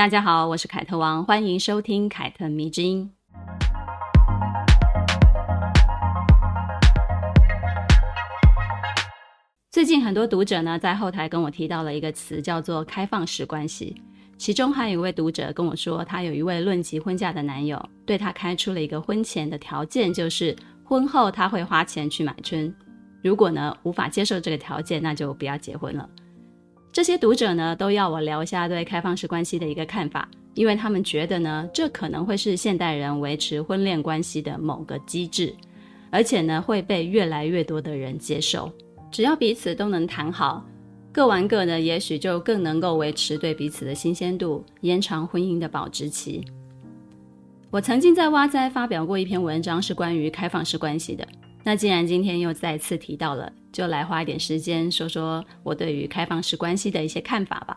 大家好，我是凯特王，欢迎收听凯特迷之音。最近很多读者呢在后台跟我提到了一个词，叫做“开放式关系”。其中还有一位读者跟我说，他有一位论及婚嫁的男友，对他开出了一个婚前的条件，就是婚后他会花钱去买春。如果呢无法接受这个条件，那就不要结婚了。这些读者呢都要我聊一下对开放式关系的一个看法，因为他们觉得呢这可能会是现代人维持婚恋关系的某个机制，而且呢会被越来越多的人接受。只要彼此都能谈好，各玩各的，也许就更能够维持对彼此的新鲜度，延长婚姻的保质期。我曾经在哇哉发表过一篇文章，是关于开放式关系的。那既然今天又再次提到了，就来花一点时间说说我对于开放式关系的一些看法吧。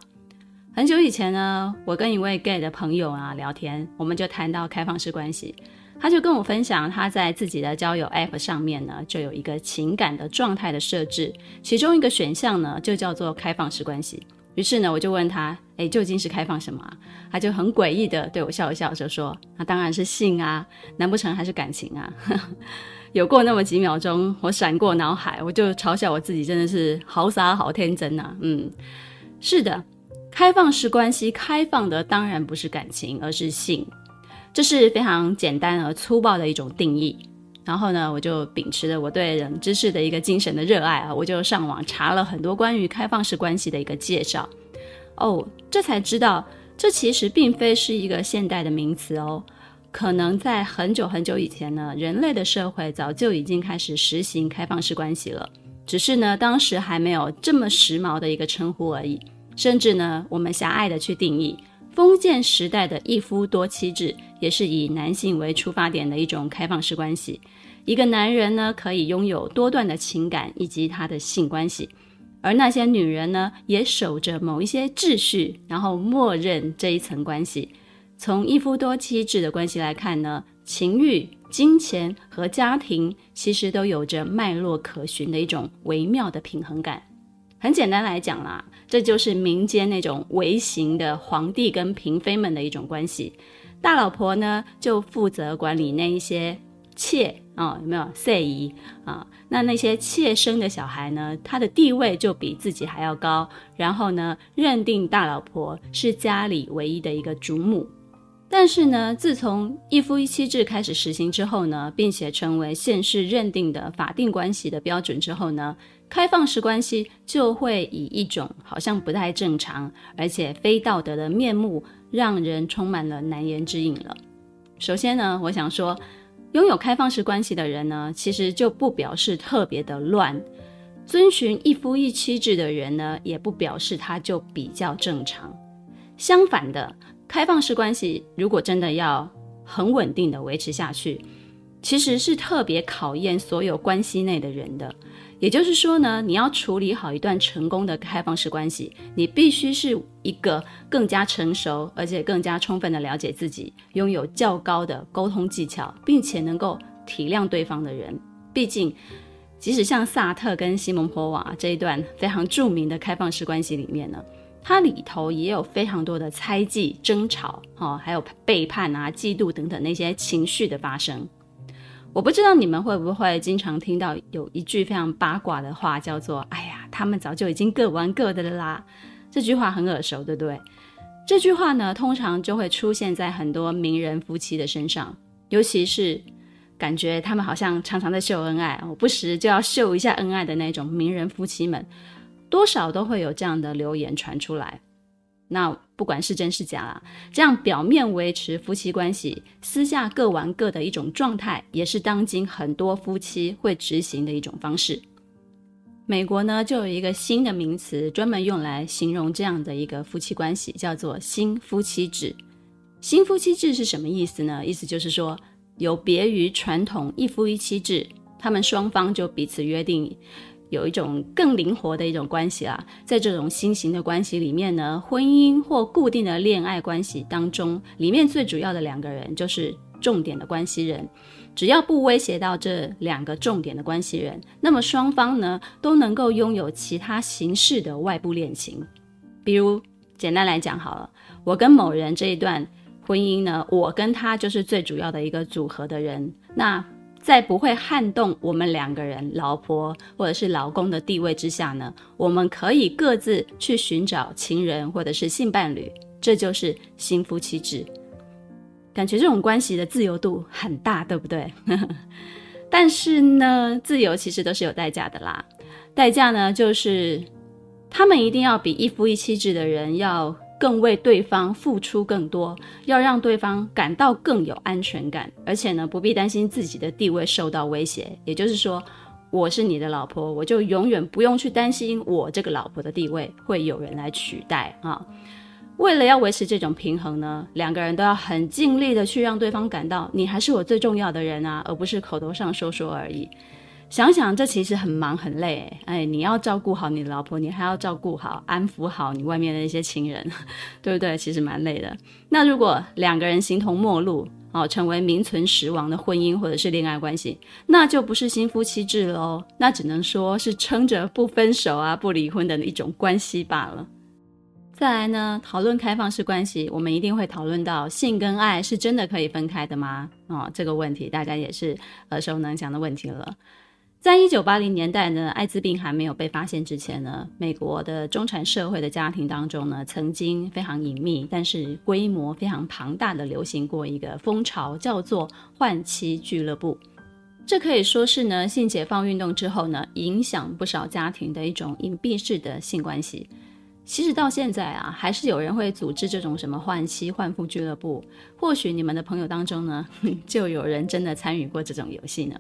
很久以前呢，我跟一位 gay 的朋友啊聊天，我们就谈到开放式关系。他就跟我分享，他在自己的交友 App 上面呢，就有一个情感的状态的设置，其中一个选项呢，就叫做开放式关系。于是呢，我就问他，诶，究竟是开放什么？他就很诡异的对我笑一笑，就说，那当然是性啊，难不成还是感情啊？有过那么几秒钟，我闪过脑海，我就嘲笑我自己，真的是好傻好天真呐。嗯，是的，开放式关系，开放的当然不是感情，而是性。这是非常简单而粗暴的一种定义。然后呢，我就秉持着我对冷知识的一个精神的热爱啊，我就上网查了很多关于开放式关系的一个介绍。哦，这才知道，这其实并非是一个现代的名词哦。可能在很久很久以前呢，人类的社会早就已经开始实行开放式关系了，只是呢，当时还没有这么时髦的一个称呼而已。甚至呢，我们狭隘的去定义。封建时代的一夫多妻制，也是以男性为出发点的一种开放式关系。一个男人呢，可以拥有多段的情感以及他的性关系，而那些女人呢，也守着某一些秩序，然后默认这一层关系。从一夫多妻制的关系来看呢，情欲、金钱和家庭其实都有着脉络可循的一种微妙的平衡感。很简单来讲啦。这就是民间那种微型的皇帝跟嫔妃们的一种关系，大老婆呢就负责管理那一些妾啊、有没有妾姨啊？那那些妾生的小孩呢，他的地位就比自己还要高，然后呢，认定大老婆是家里唯一的一个主母。但是呢，自从一夫一妻制开始实行之后呢，并且成为现世认定的法定关系的标准之后呢，开放式关系就会以一种好像不太正常，而且非道德的面目，让人充满了难言之隐了。首先呢，我想说，拥有开放式关系的人呢，其实就不表示特别的乱；遵循一夫一妻制的人呢，也不表示他就比较正常。相反的。开放式关系如果真的要很稳定的维持下去，其实是特别考验所有关系内的人的。也就是说呢，你要处理好一段成功的开放式关系，你必须是一个更加成熟，而且更加充分的了解自己，拥有较高的沟通技巧，并且能够体谅对方的人。毕竟，即使像萨特跟西蒙波娃这一段非常著名的开放式关系里面呢。它里头也有非常多的猜忌、争吵，哦，还有背叛啊、嫉妒等等那些情绪的发生。我不知道你们会不会经常听到有一句非常八卦的话，叫做“哎呀，他们早就已经各玩各的啦”。这句话很耳熟，对不对？这句话呢，通常就会出现在很多名人夫妻的身上，尤其是感觉他们好像常常在秀恩爱，我不时就要秀一下恩爱的那种名人夫妻们。多少都会有这样的流言传出来，那不管是真是假啦，这样表面维持夫妻关系，私下各玩各的一种状态，也是当今很多夫妻会执行的一种方式。美国呢，就有一个新的名词，专门用来形容这样的一个夫妻关系，叫做新夫妻制。新夫妻制是什么意思呢？意思就是说，有别于传统一夫一妻制，他们双方就彼此约定。有一种更灵活的一种关系啊。在这种新型的关系里面呢，婚姻或固定的恋爱关系当中，里面最主要的两个人就是重点的关系人。只要不威胁到这两个重点的关系人，那么双方呢都能够拥有其他形式的外部恋情。比如，简单来讲好了，我跟某人这一段婚姻呢，我跟他就是最主要的一个组合的人。那在不会撼动我们两个人老婆或者是老公的地位之下呢，我们可以各自去寻找情人或者是性伴侣，这就是新夫妻制。感觉这种关系的自由度很大，对不对？但是呢，自由其实都是有代价的啦。代价呢，就是他们一定要比一夫一妻制的人要更为对方付出更多，要让对方感到更有安全感，而且呢，不必担心自己的地位受到威胁。也就是说，我是你的老婆，我就永远不用去担心我这个老婆的地位会有人来取代啊。为了要维持这种平衡呢，两个人都要很尽力的去让对方感到你还是我最重要的人啊，而不是口头上说说而已。想想这其实很忙很累，哎，你要照顾好你的老婆，你还要照顾好、安抚好你外面的一些情人，对不对？其实蛮累的。那如果两个人形同陌路，哦，成为名存实亡的婚姻或者是恋爱关系，那就不是新夫妻制喽，那只能说是撑着不分手啊、不离婚的一种关系罢了。再来呢，讨论开放式关系，我们一定会讨论到性跟爱是真的可以分开的吗？哦，这个问题大家也是耳熟能详的问题了。在一九八零年代呢，艾滋病还没有被发现之前呢，美国的中产社会的家庭当中呢，曾经非常隐秘，但是规模非常庞大的流行过一个风潮，叫做换妻俱乐部。这可以说是呢，性解放运动之后呢，影响不少家庭的一种隐蔽式的性关系。其实到现在啊，还是有人会组织这种什么换妻换夫俱乐部。或许你们的朋友当中呢，就有人真的参与过这种游戏呢。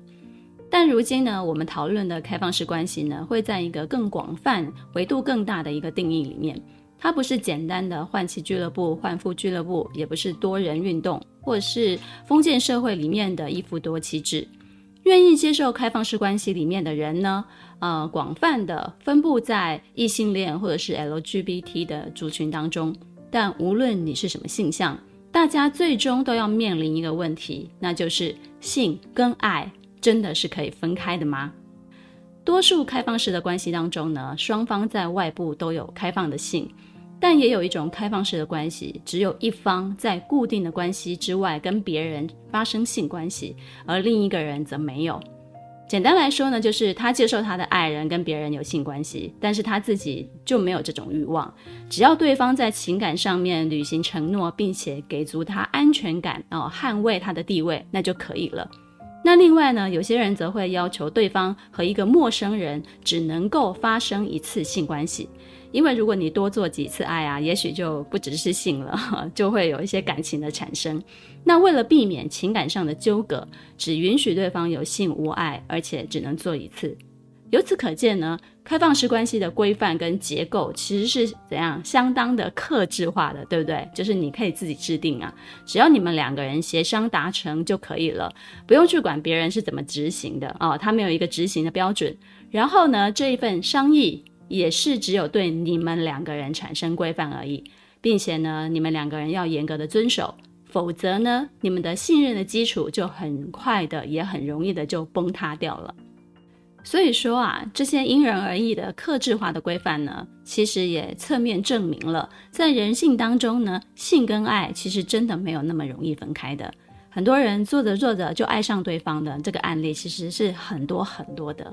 但如今呢，我们讨论的开放式关系呢，会在一个更广泛、维度更大的一个定义里面。它不是简单的换妻俱乐部、换夫俱乐部，也不是多人运动，或是封建社会里面的一夫多妻制。愿意接受开放式关系里面的人呢，呃，广泛的分布在异性恋或者是 LGBT 的族群当中。但无论你是什么性向，大家最终都要面临一个问题，那就是性跟爱真的是可以分开的吗？多数开放式的关系当中呢，双方在外部都有开放的性。但也有一种开放式的关系，只有一方在固定的关系之外跟别人发生性关系，而另一个人则没有。简单来说呢，就是他接受他的爱人跟别人有性关系，但是他自己就没有这种欲望。只要对方在情感上面履行承诺，并且给足他安全感，哦，捍卫他的地位，那就可以了。那另外呢，有些人则会要求对方和一个陌生人只能够发生一次性关系。因为如果你多做几次爱啊，也许就不只是性了，就会有一些感情的产生。那为了避免情感上的纠葛，只允许对方有性无爱，而且只能做一次。由此可见呢，开放式关系的规范跟结构其实是怎样相当的克制化的，对不对？就是你可以自己制定啊，只要你们两个人协商达成就可以了，不用去管别人是怎么执行的哦，他没有一个执行的标准。然后呢，这一份商议。也是只有对你们两个人产生规范而已，并且呢，你们两个人要严格的遵守，否则呢，你们的信任的基础就很快的，也很容易的就崩塌掉了。所以说啊，这些因人而异的克制化的规范呢，其实也侧面证明了，在人性当中呢，性跟爱其实真的没有那么容易分开的。很多人做着做着就爱上对方的这个案例，其实是很多很多的。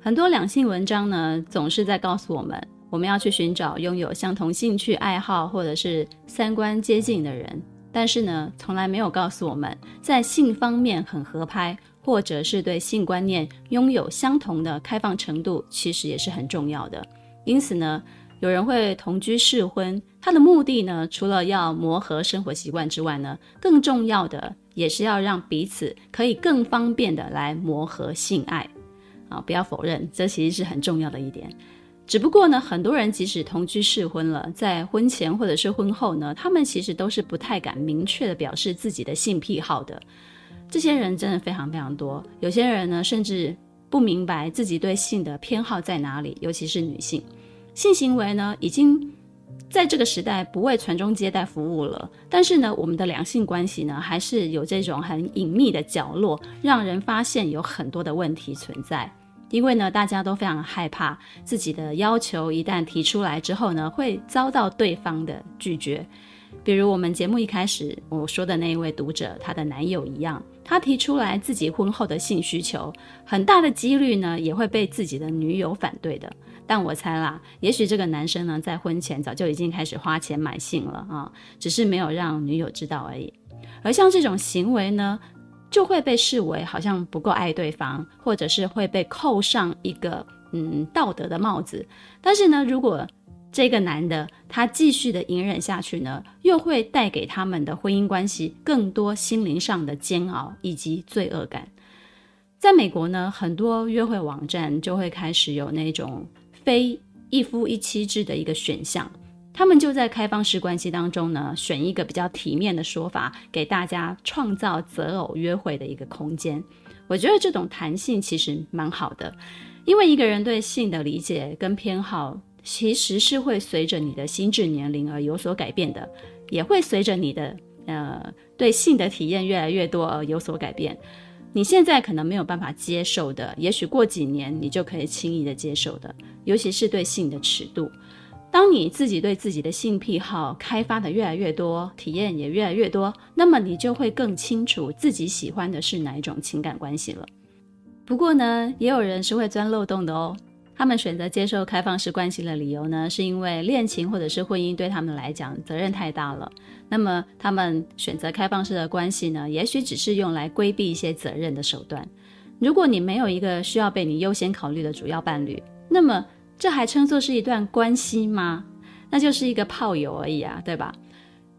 很多两性文章呢，总是在告诉我们，我们要去寻找拥有相同兴趣爱好或者是三观接近的人，但是呢，从来没有告诉我们，在性方面很合拍，或者是对性观念拥有相同的开放程度，其实也是很重要的。因此呢，有人会同居试婚，他的目的呢，除了要磨合生活习惯之外呢，更重要的也是要让彼此可以更方便的来磨合性爱。啊，不要否认，这其实是很重要的一点。只不过呢，很多人即使同居试婚了，在婚前或者是婚后呢，他们其实都是不太敢明确的表示自己的性癖好的。这些人真的非常非常多。有些人呢，甚至不明白自己对性的偏好在哪里，尤其是女性，性行为呢已经在这个时代不为传宗接代服务了。但是呢，我们的两性关系呢，还是有这种很隐秘的角落，让人发现有很多的问题存在。因为呢，大家都非常害怕自己的要求一旦提出来之后呢，会遭到对方的拒绝。比如我们节目一开始我说的那一位读者，她的男友一样，他提出来自己婚后的性需求，很大的几率呢也会被自己的女友反对的。但我猜啦，也许这个男生呢在婚前早就已经开始花钱买性了啊，只是没有让女友知道而已。而像这种行为呢，就会被视为好像不够爱对方，或者是会被扣上一个嗯道德的帽子。但是呢，如果这个男的他继续的隐忍下去呢，又会带给他们的婚姻关系更多心灵上的煎熬以及罪恶感。在美国呢，很多约会网站就会开始有那种非一夫一妻制的一个选项。他们就在开放式关系当中呢，选一个比较体面的说法，给大家创造择偶约会的一个空间。我觉得这种弹性其实蛮好的，因为一个人对性的理解跟偏好，其实是会随着你的心智年龄而有所改变的，也会随着你的呃对性的体验越来越多而有所改变。你现在可能没有办法接受的，也许过几年你就可以轻易的接受的，尤其是对性的尺度。当你自己对自己的性癖好开发的越来越多，体验也越来越多，那么你就会更清楚自己喜欢的是哪一种情感关系了。不过呢，也有人是会钻漏洞的哦。他们选择接受开放式关系的理由呢，是因为恋情或者是婚姻对他们来讲责任太大了。那么他们选择开放式的关系呢，也许只是用来规避一些责任的手段。如果你没有一个需要被你优先考虑的主要伴侣，那么。这还称作是一段关系吗？那就是一个炮友而已啊，对吧？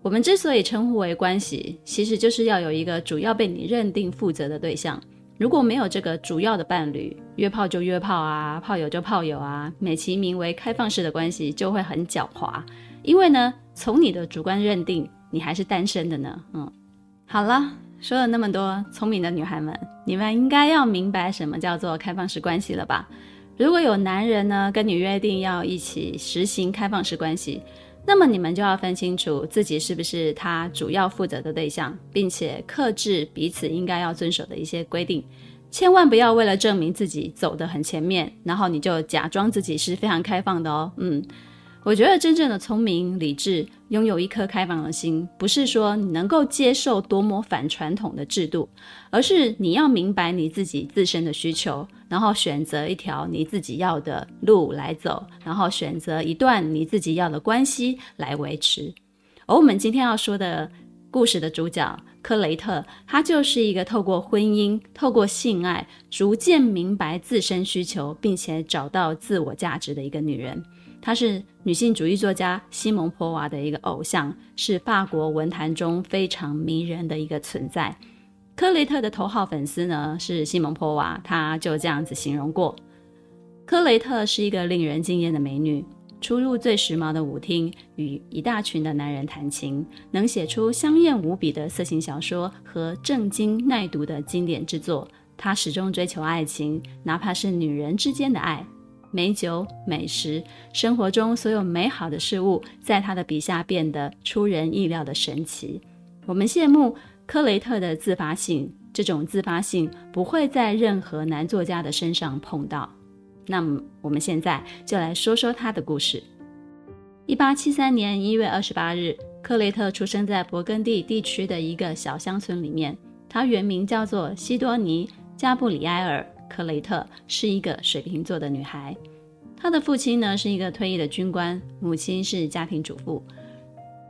我们之所以称呼为关系，其实就是要有一个主要被你认定负责的对象。如果没有这个主要的伴侣，约炮就约炮啊，炮友就炮友啊，美其名为开放式的关系就会很狡猾。因为呢，从你的主观认定，你还是单身的呢。嗯，好了，说了那么多，聪明的女孩们，你们应该要明白什么叫做开放式关系了吧？如果有男人呢，跟你约定要一起实行开放式关系，那么你们就要分清楚自己是不是他主要负责的对象，并且克制彼此应该要遵守的一些规定。千万不要为了证明自己走得很前面，然后你就假装自己是非常开放的哦。嗯。我觉得真正的聪明、理智，拥有一颗开放的心，不是说你能够接受多么反传统的制度，而是你要明白你自己自身的需求，然后选择一条你自己要的路来走，然后选择一段你自己要的关系来维持。而我们今天要说的故事的主角科雷特，她就是一个透过婚姻、透过性爱，逐渐明白自身需求，并且找到自我价值的一个女人。她是女性主义作家西蒙波娃的一个偶像，是法国文坛中非常迷人的一个存在。科雷特的头号粉丝呢是西蒙波娃，她就这样子形容过：科雷特是一个令人惊艳的美女，出入最时髦的舞厅，与一大群的男人弹琴，能写出香艳无比的色情小说和正经耐读的经典之作。她始终追求爱情，哪怕是女人之间的爱。美酒、美食，生活中所有美好的事物，在他的笔下变得出人意料的神奇。我们羡慕柯雷特的自发性，这种自发性不会在任何男作家的身上碰到。那么，我们现在就来说说他的故事。一八七三年一月二十八日，柯雷特出生在勃艮第地区的一个小乡村里面。他原名叫做西多尼·加布里埃尔。克雷特是一个水瓶座的女孩，她的父亲呢是一个退役的军官，母亲是家庭主妇。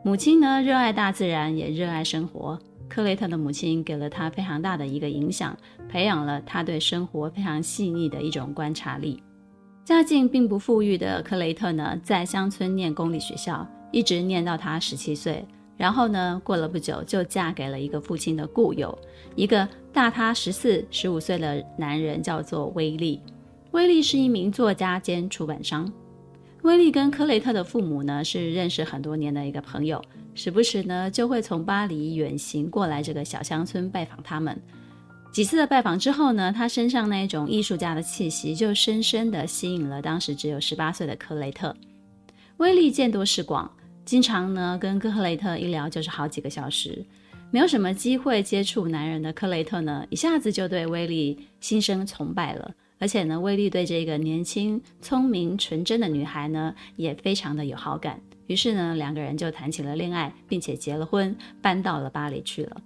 母亲呢热爱大自然，也热爱生活。克雷特的母亲给了她非常大的一个影响，培养了她对生活非常细腻的一种观察力。家境并不富裕的克雷特呢，在乡村念公立学校，一直念到她十七岁。然后呢，过了不久，就嫁给了一个父亲的故友，一个大他十四、十五岁的男人，叫做威利。威利是一名作家兼出版商。威利跟科雷特的父母呢，是认识很多年的一个朋友，时不时呢就会从巴黎远行过来这个小乡村拜访他们。几次的拜访之后呢，他身上那种艺术家的气息就深深地吸引了当时只有十八岁的克雷特。威利见多识广，经常呢跟克雷特一聊就是好几个小时。没有什么机会接触男人的克雷特呢，一下子就对威利心生崇拜了。而且呢，威利对这个年轻、聪明、纯真的女孩呢，也非常的有好感。于是呢，两个人就谈起了恋爱，并且结了婚，搬到了巴黎去了。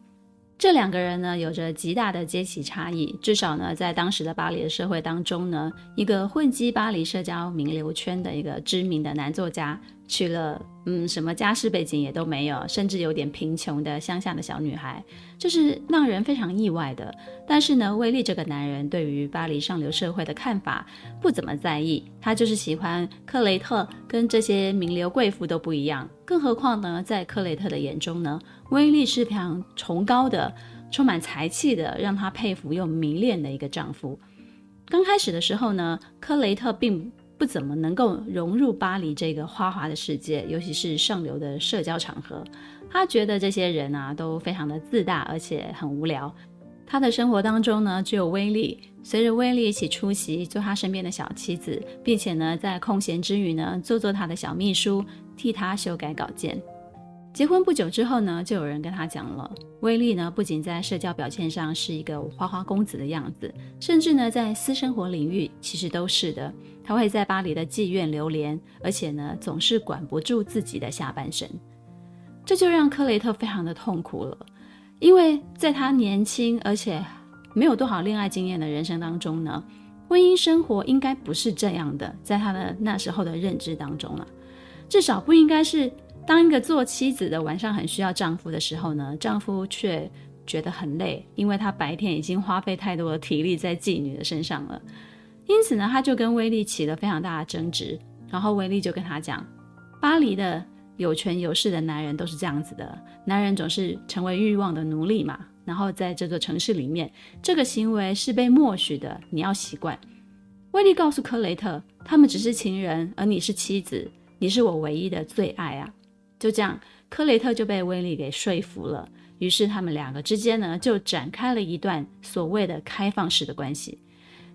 这两个人呢，有着极大的阶级差异。至少呢，在当时的巴黎的社会当中呢，一个混迹巴黎社交名流圈的一个知名的男作家，娶了嗯，什么家世背景也都没有，甚至有点贫穷的乡下的小女孩，这是让人非常意外的。但是呢，威利这个男人对于巴黎上流社会的看法不怎么在意，他就是喜欢克雷特，跟这些名流贵妇都不一样。更何况呢，在克雷特的眼中呢，威利是非常崇高的、充满才气的，让他佩服又迷恋的一个丈夫。刚开始的时候呢，克雷特并不怎么能够融入巴黎这个花花的世界，尤其是上流的社交场合。他觉得这些人啊都非常的自大，而且很无聊。他的生活当中呢，只有威利，随着威利一起出席，做他身边的小妻子，并且呢，在空闲之余呢，做做他的小秘书，替他修改稿件。结婚不久之后呢，就有人跟他讲了，威利呢不仅在社交表现上是一个花花公子的样子，甚至呢在私生活领域其实都是的。他会在巴黎的妓院流连，而且呢总是管不住自己的下半身，这就让克雷特非常的痛苦了。因为在他年轻而且没有多少恋爱经验的人生当中呢，婚姻生活应该不是这样的，在他的那时候的认知当中了，至少不应该是。当一个做妻子的晚上很需要丈夫的时候呢，丈夫却觉得很累，因为他白天已经花费太多的体力在妓女的身上了。因此呢，他就跟威利起了非常大的争执。然后威利就跟他讲，巴黎的有权有势的男人都是这样子的，男人总是成为欲望的奴隶嘛。然后在这座城市里面，这个行为是被默许的，你要习惯。威利告诉克雷特，他们只是情人，而你是妻子，你是我唯一的最爱啊。就这样，克雷特就被威利给说服了。于是他们两个之间呢，就展开了一段所谓的开放式的关系。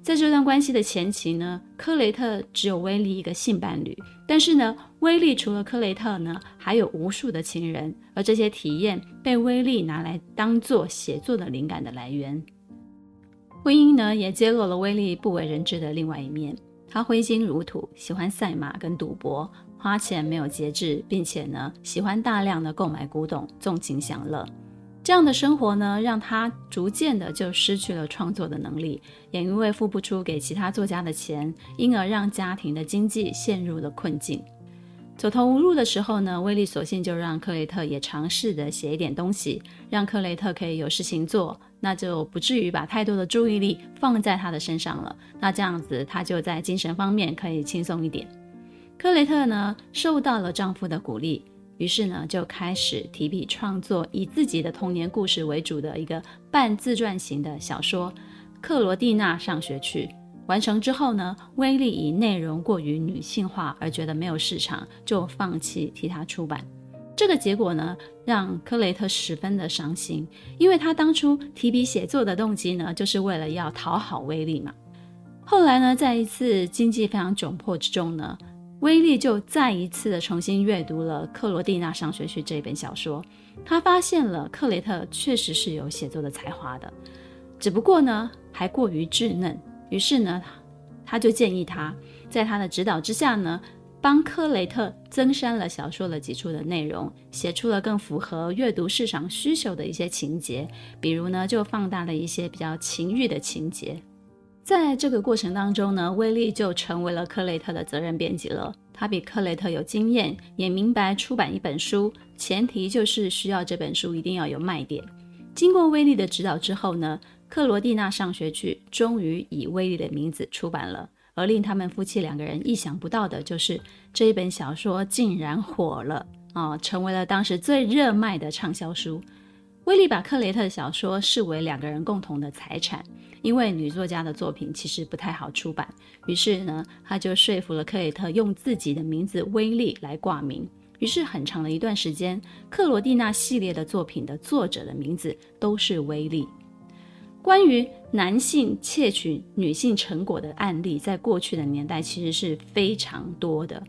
在这段关系的前期呢，克雷特只有威利一个性伴侣，但是呢，威利除了克雷特呢，还有无数的情人，而这些体验被威利拿来当做写作的灵感的来源。婚姻呢，也揭露了威利不为人知的另外一面。他挥金如土，喜欢赛马跟赌博。花钱没有节制，并且呢，喜欢大量的购买古董，纵情享乐。这样的生活呢，让他逐渐的就失去了创作的能力，也因为付不出给其他作家的钱，因而让家庭的经济陷入了困境。走投无路的时候呢，威利索性就让克雷特也尝试着写一点东西，让克雷特可以有事情做，那就不至于把太多的注意力放在他的身上了。那这样子，他就在精神方面可以轻松一点。克雷特呢，受到了丈夫的鼓励，于是呢，就开始提笔创作以自己的童年故事为主的一个半自传型的小说《克罗蒂娜上学去》。完成之后呢，威利以内容过于女性化而觉得没有市场，就放弃替他出版。这个结果呢，让克雷特十分的伤心，因为他当初提笔写作的动机呢，就是为了要讨好威利嘛。后来呢，在一次经济非常窘迫之中呢。威利就再一次的重新阅读了《克罗蒂娜上学去》这本小说，他发现了克雷特确实是有写作的才华的，只不过呢还过于稚嫩。于是呢，他就建议他在他的指导之下呢，帮克雷特增删了小说的几处的内容，写出了更符合阅读市场需求的一些情节，比如呢就放大了一些比较情欲的情节。在这个过程当中呢，威利就成为了克雷特的责任编辑了。他比克雷特有经验，也明白出版一本书，前提就是需要这本书一定要有卖点。经过威利的指导之后呢，《克罗蒂娜上学去》终于以威利的名字出版了。而令他们夫妻两个人意想不到的就是，这一本小说竟然火了啊，成为了当时最热卖的畅销书。威利把克雷特的小说视为两个人共同的财产。因为女作家的作品其实不太好出版，于是呢，他就说服了克雷特用自己的名字威利来挂名。于是很长的一段时间，克罗蒂娜系列的作品的作者的名字都是威利。关于男性窃取女性成果的案例，在过去的年代其实是非常多的。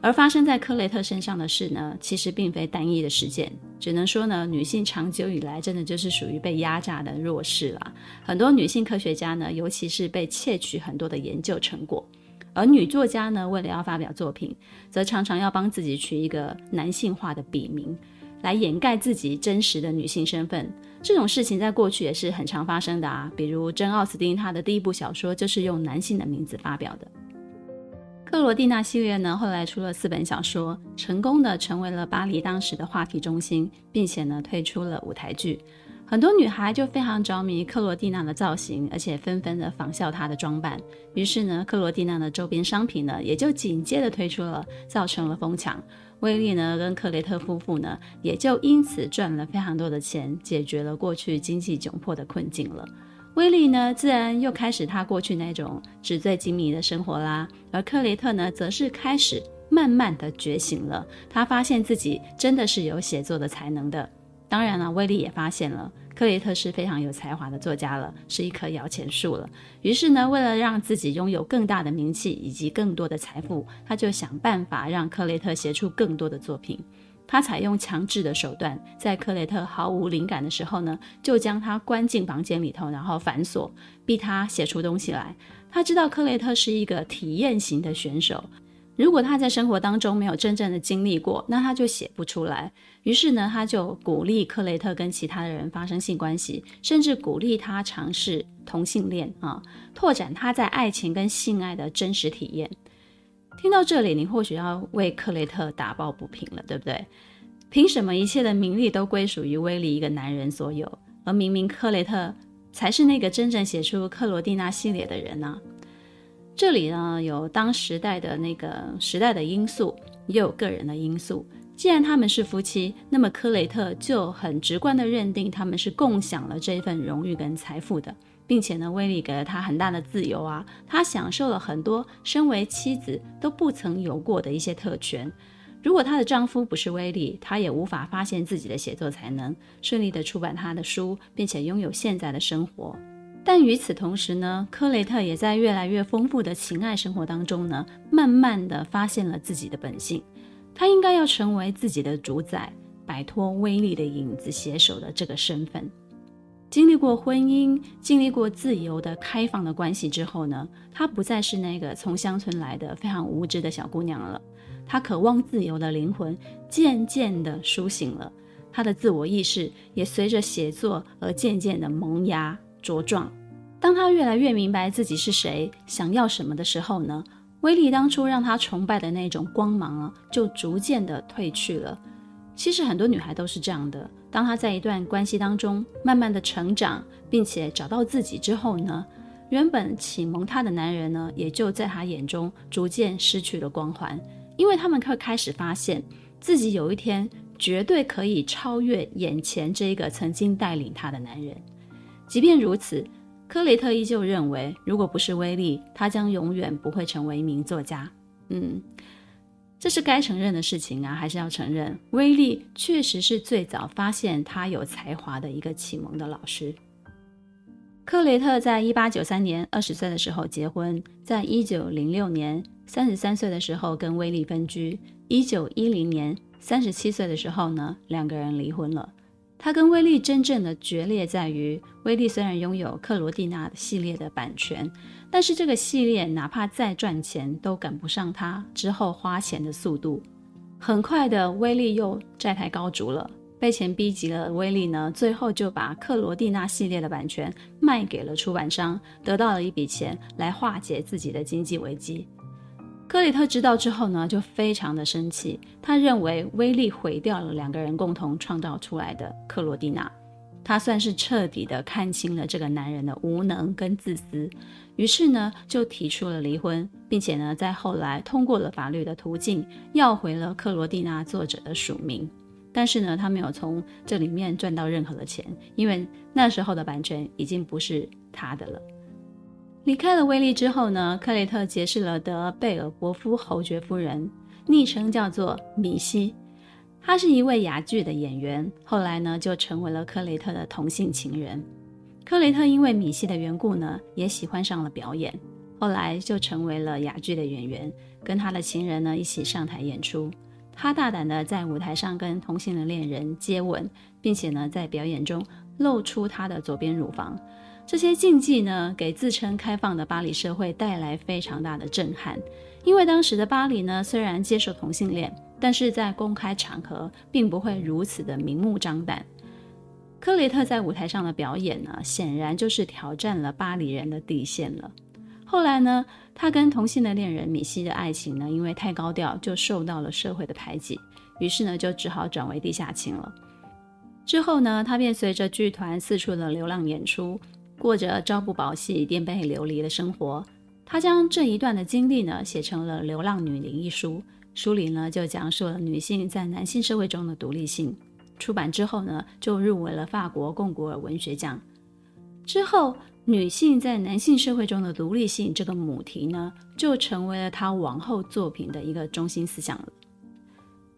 而发生在克雷特身上的事呢，其实并非单一的事件，只能说呢，女性长久以来真的就是属于被压榨的弱势啦。很多女性科学家呢，尤其是被窃取很多的研究成果，而女作家呢，为了要发表作品，则常常要帮自己取一个男性化的笔名，来掩盖自己真实的女性身份。这种事情在过去也是很常发生的啊，比如珍·奥斯汀，她的第一部小说就是用男性的名字发表的。克罗蒂娜系列呢，后来出了四本小说，成功的成为了巴黎当时的话题中心，并且呢推出了舞台剧，很多女孩就非常着迷克罗蒂娜的造型，而且纷纷的仿效她的装扮。于是呢，克罗蒂娜的周边商品呢也就紧接着推出了，造成了疯抢。威利呢跟克雷特夫妇呢也就因此赚了非常多的钱，解决了过去经济窘迫的困境了。威利呢，自然又开始他过去那种纸醉金迷的生活啦。而克雷特呢，则是开始慢慢的觉醒了。他发现自己真的是有写作的才能的。当然了，威利也发现了克雷特是非常有才华的作家了，是一棵摇钱树了。于是呢，为了让自己拥有更大的名气以及更多的财富，他就想办法让克雷特写出更多的作品。他采用强制的手段，在克雷特毫无灵感的时候呢，就将他关进房间里头，然后反锁，逼他写出东西来。他知道克雷特是一个体验型的选手，如果他在生活当中没有真正的经历过，那他就写不出来。于是呢，他就鼓励克雷特跟其他的人发生性关系，甚至鼓励他尝试同性恋啊，拓展他在爱情跟性爱的真实体验。听到这里，你或许要为克雷特打抱不平了，对不对？凭什么一切的名利都归属于威利一个男人所有，而明明克雷特才是那个真正写出克罗蒂娜系列的人呢？这里呢，有当时代的那个时代的因素，也有个人的因素。既然他们是夫妻，那么克雷特就很直观地认定他们是共享了这份荣誉跟财富的。并且呢，威利给了她很大的自由啊，她享受了很多身为妻子都不曾有过的一些特权。如果她的丈夫不是威利，她也无法发现自己的写作才能，顺利的出版她的书，并且拥有现在的生活。但与此同时呢，科雷特也在越来越丰富的情爱生活当中呢，慢慢的发现了自己的本性。他应该要成为自己的主宰，摆脱威利的影子写手的这个身份。经历过婚姻，经历过自由的开放的关系之后呢，她不再是那个从乡村来的非常无知的小姑娘了。她渴望自由的灵魂渐渐地苏醒了，她的自我意识也随着写作而渐渐地萌芽茁壮。当她越来越明白自己是谁，想要什么的时候呢，威利当初让她崇拜的那种光芒啊，就逐渐地褪去了。其实很多女孩都是这样的。当她在一段关系当中慢慢的成长，并且找到自己之后呢，原本启蒙她的男人呢，也就在她眼中逐渐失去了光环，因为他们会开始发现自己有一天绝对可以超越眼前这个曾经带领她的男人。即便如此，科雷特依旧认为，如果不是威利，他将永远不会成为一名作家。嗯。这是该承认的事情啊，还是要承认？威利确实是最早发现他有才华的一个启蒙的老师。克雷特在一八九三年二十岁的时候结婚，在一九零六年三十三岁的时候跟威利分居，一九一零年三十七岁的时候呢，两个人离婚了。他跟威利真正的决裂在于，威利虽然拥有克罗蒂娜系列的版权，但是这个系列哪怕再赚钱，都赶不上他之后花钱的速度。很快的，威利又债台高筑了，被钱逼急了。威利呢，最后就把克罗蒂娜系列的版权卖给了出版商，得到了一笔钱来化解自己的经济危机。克里特知道之后呢，就非常的生气。他认为威利毁掉了两个人共同创造出来的克罗蒂娜，他算是彻底的看清了这个男人的无能跟自私，于是呢，就提出了离婚，并且呢，在后来通过了法律的途径，要回了克罗蒂娜作者的署名。但是呢，他没有从这里面赚到任何的钱，因为那时候的版权已经不是他的了。离开了威利之后呢，克雷特结识了德贝尔伯夫侯爵夫人，昵称叫做米西。他是一位哑剧的演员，后来呢就成为了克雷特的同性情人。克雷特因为米西的缘故呢，也喜欢上了表演，后来就成为了哑剧的演员，跟他的情人呢一起上台演出。他大胆地在舞台上跟同性的恋人接吻，并且呢在表演中露出他的左边乳房。这些禁忌呢，给自称开放的巴黎社会带来非常大的震撼。因为当时的巴黎呢，虽然接受同性恋，但是在公开场合并不会如此的明目张胆。克雷特在舞台上的表演呢，显然就是挑战了巴黎人的底线了。后来呢，他跟同性的恋人米西的爱情呢，因为太高调，就受到了社会的排挤，于是呢，就只好转为地下情了。之后呢，他便随着剧团四处的流浪演出，过着朝不保夕、颠沛流离的生活。他将这一段的经历呢，写成了《流浪女伶》一书，书里呢，就讲述了女性在男性社会中的独立性。出版之后呢，就入围了法国贡古尔文学奖。之后，女性在男性社会中的独立性这个母题呢，就成为了他往后作品的一个中心思想了。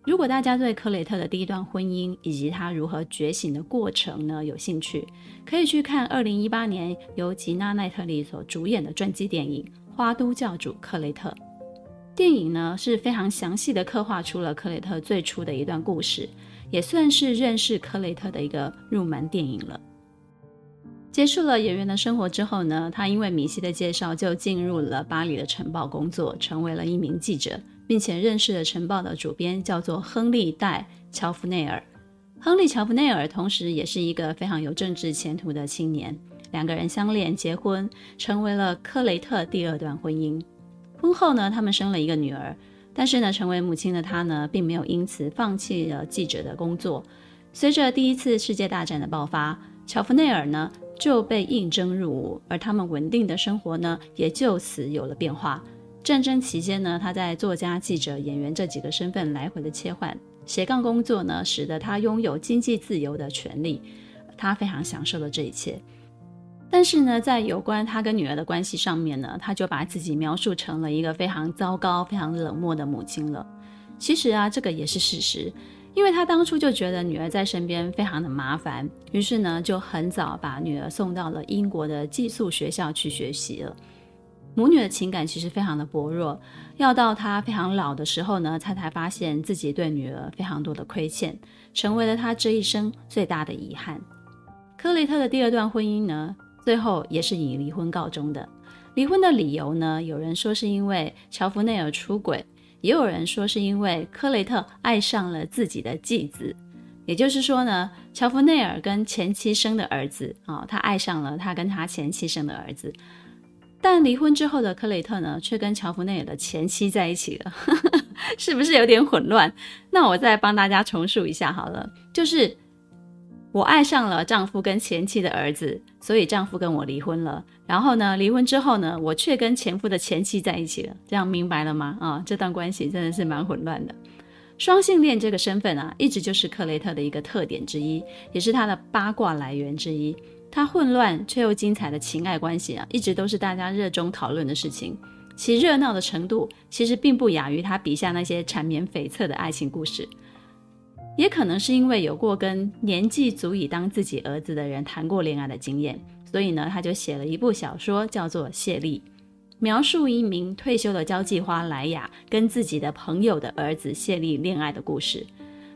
如果大家对克雷特的第一段婚姻以及他如何觉醒的过程呢，有兴趣，可以去看二零一八年由吉娜奈特利所主演的传记电影《花都教主克雷特》。电影呢，是非常详细的刻画出了克雷特最初的一段故事。也算是认识克雷特的一个入门电影了。结束了演员的生活之后呢，他因为米西的介绍，就进入了巴黎的晨报工作，成为了一名记者，并且认识了晨报的主编，叫做亨利·戴·乔弗内尔。亨利·乔弗内尔同时也是一个非常有政治前途的青年，两个人相恋、结婚，成为了克雷特第二段婚姻。婚后呢，他们生了一个女儿。但是呢，成为母亲的她呢，并没有因此放弃了记者的工作。随着第一次世界大战的爆发，乔弗内尔呢就被应征入伍，而他们稳定的生活呢，也就此有了变化。战争期间呢，他在作家、记者、演员这几个身份来回的切换，斜杠工作呢，使得他拥有经济自由的权利，他非常享受了这一切。但是呢，在有关他跟女儿的关系上面呢，他就把自己描述成了一个非常糟糕、非常冷漠的母亲了。其实啊，这个也是事实，因为他当初就觉得女儿在身边非常的麻烦，于是呢，就很早把女儿送到了英国的寄宿学校去学习了。母女的情感其实非常的薄弱，要到他非常老的时候呢，他才发现自己对女儿非常多的亏欠，成为了他这一生最大的遗憾。克雷特的第二段婚姻呢，最后也是以离婚告终的。离婚的理由呢，有人说是因为乔弗内尔出轨，也有人说是因为克雷特爱上了自己的继子。也就是说呢，乔弗内尔跟前妻生的儿子啊、他爱上了他跟他前妻生的儿子。但离婚之后的克雷特呢，却跟乔弗内尔的前妻在一起了，是不是有点混乱？那我再帮大家重述一下好了，就是。我爱上了丈夫跟前妻的儿子，所以丈夫跟我离婚了。然后呢，离婚之后呢，我却跟前夫的前妻在一起了。这样明白了吗？啊，这段关系真的是蛮混乱的。双性恋这个身份啊，一直就是克雷特的一个特点之一，也是他的八卦来源之一。他混乱却又精彩的情爱关系啊，一直都是大家热衷讨论的事情。其热闹的程度，其实并不亚于他笔下那些缠绵悱恻的爱情故事。也可能是因为有过跟年纪足以当自己儿子的人谈过恋爱的经验，所以呢，他就写了一部小说，叫做《谢丽》，描述一名退休的交际花莱雅跟自己的朋友的儿子谢丽恋爱的故事。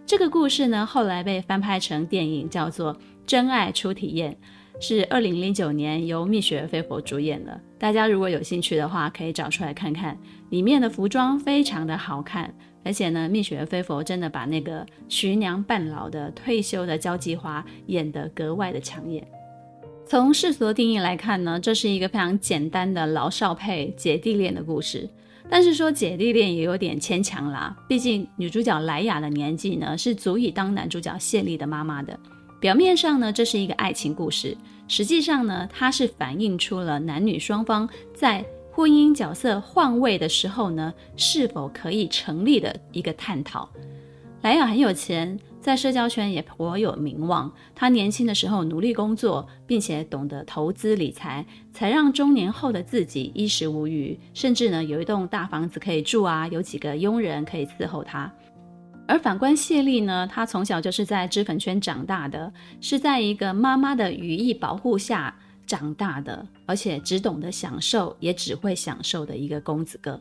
这个故事呢，后来被翻拍成电影，叫做《真爱初体验》，是二零零九年由蜜雪儿·菲佛主演的。大家如果有兴趣的话，可以找出来看看，里面的服装非常的好看。而且呢，蜜雪儿·飞佛真的把那个徐娘半老的退休的交际花演得格外的抢眼。从世俗的定义来看呢，这是一个非常简单的老少配姐弟恋的故事。但是说姐弟恋也有点牵强啦，毕竟女主角莱雅的年纪呢是足以当男主角谢丽的妈妈的。表面上呢，这是一个爱情故事，实际上呢，它是反映出了男女双方在。婚姻角色换位的时候呢，是否可以成立的一个探讨。莱雅很有钱，在社交圈也颇有名望。她年轻的时候努力工作，并且懂得投资理财，才让中年后的自己衣食无虞，甚至呢有一栋大房子可以住啊，有几个佣人可以伺候她。而反观谢丽呢，她从小就是在脂粉圈长大的，是在一个妈妈的羽翼保护下。长大的，而且只懂得享受，也只会享受的一个公子哥。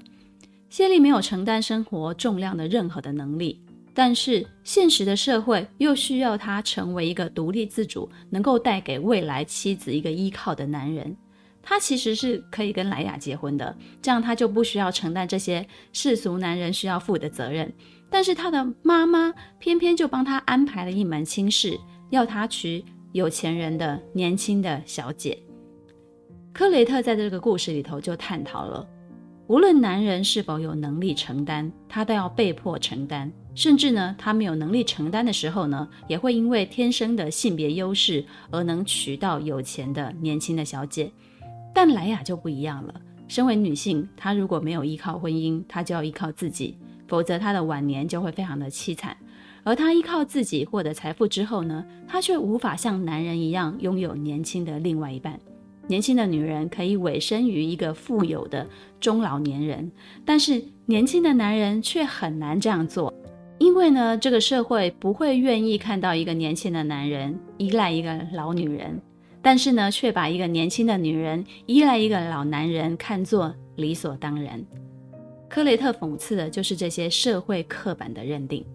谢丽没有承担生活重量的任何的能力，但是现实的社会又需要他成为一个独立自主、能够带给未来妻子一个依靠的男人。他其实是可以跟莱雅结婚的，这样他就不需要承担这些世俗男人需要负的责任。但是他的妈妈偏偏就帮他安排了一门亲事，要他娶有钱人的年轻的小姐。科雷特在这个故事里头就探讨了，无论男人是否有能力承担，他都要被迫承担。甚至呢，他没有能力承担的时候呢，也会因为天生的性别优势而能娶到有钱的年轻的小姐。但莱雅就不一样了，身为女性，她如果没有依靠婚姻，她就要依靠自己。否则，她的晚年就会非常的凄惨。而他依靠自己获得财富之后呢，他却无法像男人一样拥有年轻的另外一半。年轻的女人可以委身于一个富有的中老年人，但是年轻的男人却很难这样做，因为呢，这个社会不会愿意看到一个年轻的男人依赖一个老女人，但是呢，却把一个年轻的女人依赖一个老男人看作理所当然。科雷特讽刺的就是这些社会刻板的认定。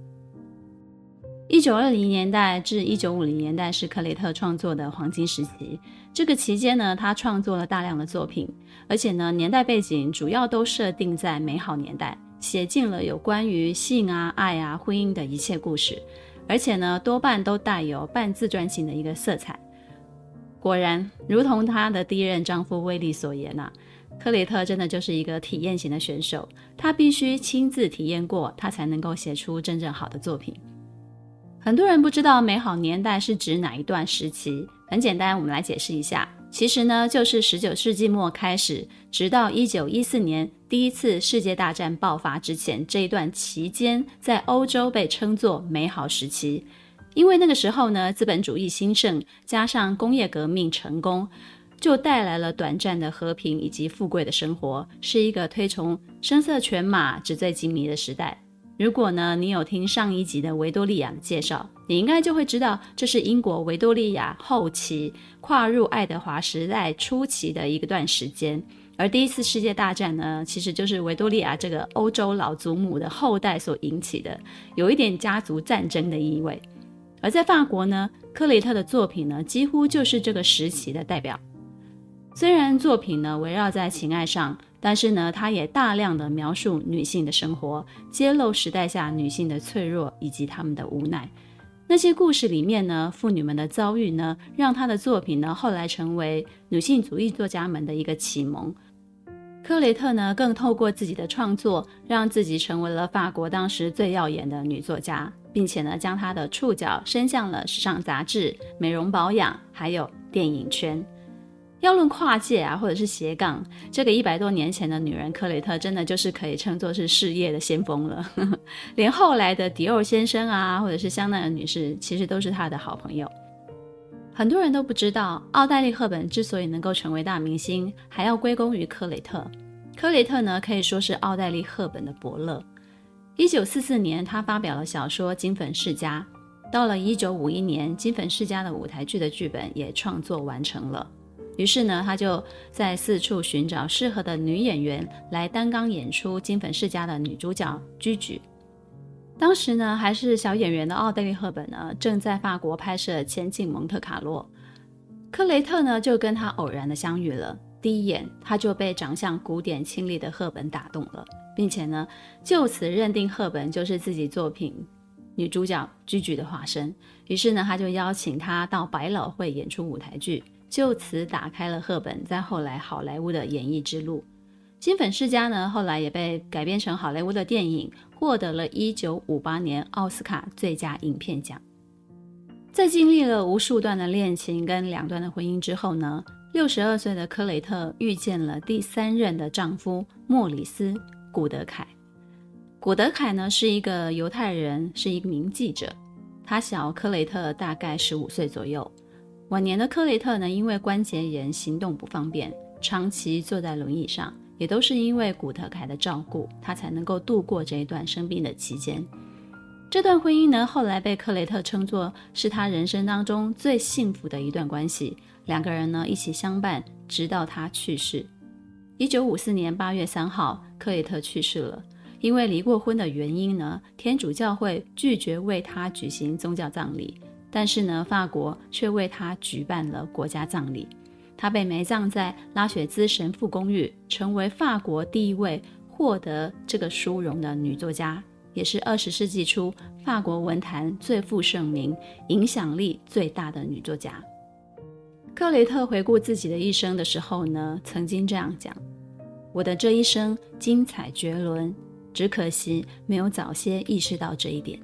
一九二零年代至一九五零年代是克雷特创作的黄金时期。这个期间呢，他创作了大量的作品，而且呢，年代背景主要都设定在美好年代，写尽了有关于性啊、爱啊、婚姻的一切故事，而且呢，多半都带有半自传性的一个色彩。果然，如同他的第一任丈夫威利所言呐、啊。柯雷特真的就是一个体验型的选手，他必须亲自体验过，他才能够写出真正好的作品。很多人不知道美好年代是指哪一段时期，很简单，我们来解释一下。其实呢，就是十九世纪末开始，直到一九一四年第一次世界大战爆发之前这一段期间，在欧洲被称作美好时期，因为那个时候呢，资本主义兴盛，加上工业革命成功。就带来了短暂的和平以及富贵的生活，是一个推崇声色犬马、纸醉金迷的时代。如果呢，你有听上一集的维多利亚的介绍，你应该就会知道，这是英国维多利亚后期跨入爱德华时代初期的一个段时间。而第一次世界大战呢，其实就是维多利亚这个欧洲老祖母的后代所引起的，有一点家族战争的意味。而在法国呢，克雷特的作品呢，几乎就是这个时期的代表。虽然作品呢围绕在情爱上，但是呢，他也大量的描述女性的生活，揭露时代下女性的脆弱以及她们的无奈。那些故事里面呢，妇女们的遭遇呢，让他的作品呢后来成为女性主义作家们的一个启蒙。柯雷特呢，更透过自己的创作，让自己成为了法国当时最耀眼的女作家，并且呢，将她的触角伸向了时尚杂志、美容保养，还有电影圈。要论跨界啊，或者是斜杠，这个一百多年前的女人柯雷特，真的就是可以称作是事业的先锋了。连后来的迪奥先生啊，或者是香奈儿女士，其实都是她的好朋友。很多人都不知道，奥黛丽·赫本之所以能够成为大明星，还要归功于柯雷特。柯雷特呢，可以说是奥黛丽·赫本的伯乐。一九四四年，他发表了小说《金粉世家》，到了一九五一年，《金粉世家》的舞台剧的剧本也创作完成了。于是呢，他就在四处寻找适合的女演员来担纲演出《金粉世家》的女主角居居。当时呢，还是小演员的奥黛丽·赫本呢，正在法国拍摄《前进蒙特卡洛》。克雷特呢，就跟她偶然的相遇了。第一眼，他就被长相古典清丽的赫本打动了，并且呢，就此认定赫本就是自己作品女主角居居的化身。于是呢，他就邀请她到百老汇演出舞台剧。就此打开了赫本在后来好莱坞的演艺之路。金粉世家呢，后来也被改编成好莱坞的电影，获得了一九五八年奥斯卡最佳影片奖。在经历了无数段的恋情跟两段的婚姻之后呢，六十二岁的柯雷特遇见了第三任的丈夫莫里斯·古德凯。古德凯呢是一个犹太人，是一名记者，他小柯雷特大概十五岁左右。晚年的克雷特呢，因为关节炎，行动不方便，长期坐在轮椅上，也都是因为古德凯的照顾，他才能够度过这一段生病的期间。这段婚姻呢，后来被克雷特称作是他人生当中最幸福的一段关系，两个人呢一起相伴，直到他去世。一九五四年八月三号，克雷特去世了。因为离过婚的原因呢，天主教会拒绝为他举行宗教葬礼，但是呢，法国却为他举办了国家葬礼。他被埋葬在拉雪兹神父公寓，成为法国第一位获得这个殊荣的女作家，也是二十世纪初法国文坛最负盛名、影响力最大的女作家。克雷特回顾自己的一生的时候呢，曾经这样讲：“我的这一生精彩绝伦。”只可惜没有早些意识到这一点。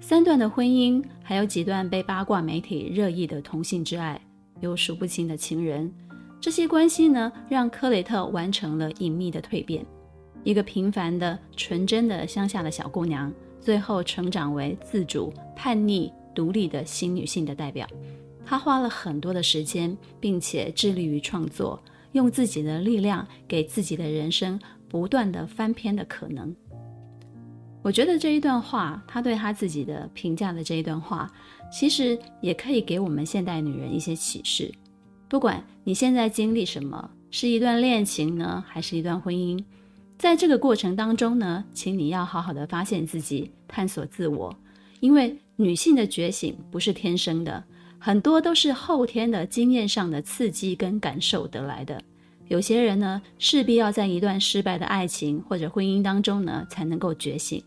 三段的婚姻，还有几段被八卦媒体热议的同性之爱，有数不清的情人，这些关系呢，让科雷特完成了隐秘的蜕变。一个平凡的、纯真的乡下的小姑娘，最后成长为自主、叛逆、独立的新女性的代表。她花了很多的时间，并且致力于创作，用自己的力量给自己的人生。不断的翻篇的可能，我觉得这一段话，他对他自己的评价的这一段话，其实也可以给我们现代女人一些启示。不管你现在经历什么，是一段恋情呢，还是一段婚姻，在这个过程当中呢，请你要好好的发现自己，探索自我，因为女性的觉醒不是天生的，很多都是后天的经验上的刺激跟感受得来的。有些人呢，势必要在一段失败的爱情或者婚姻当中呢，才能够觉醒。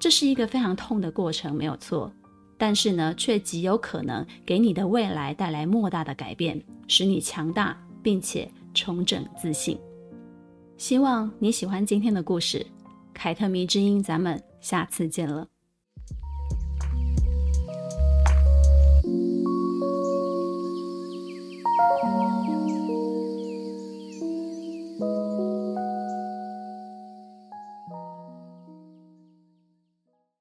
这是一个非常痛的过程没有错但是呢却极有可能给你的未来带来莫大的改变使你强大并且重整自信。希望你喜欢今天的故事凯特迷之音咱们下次见了。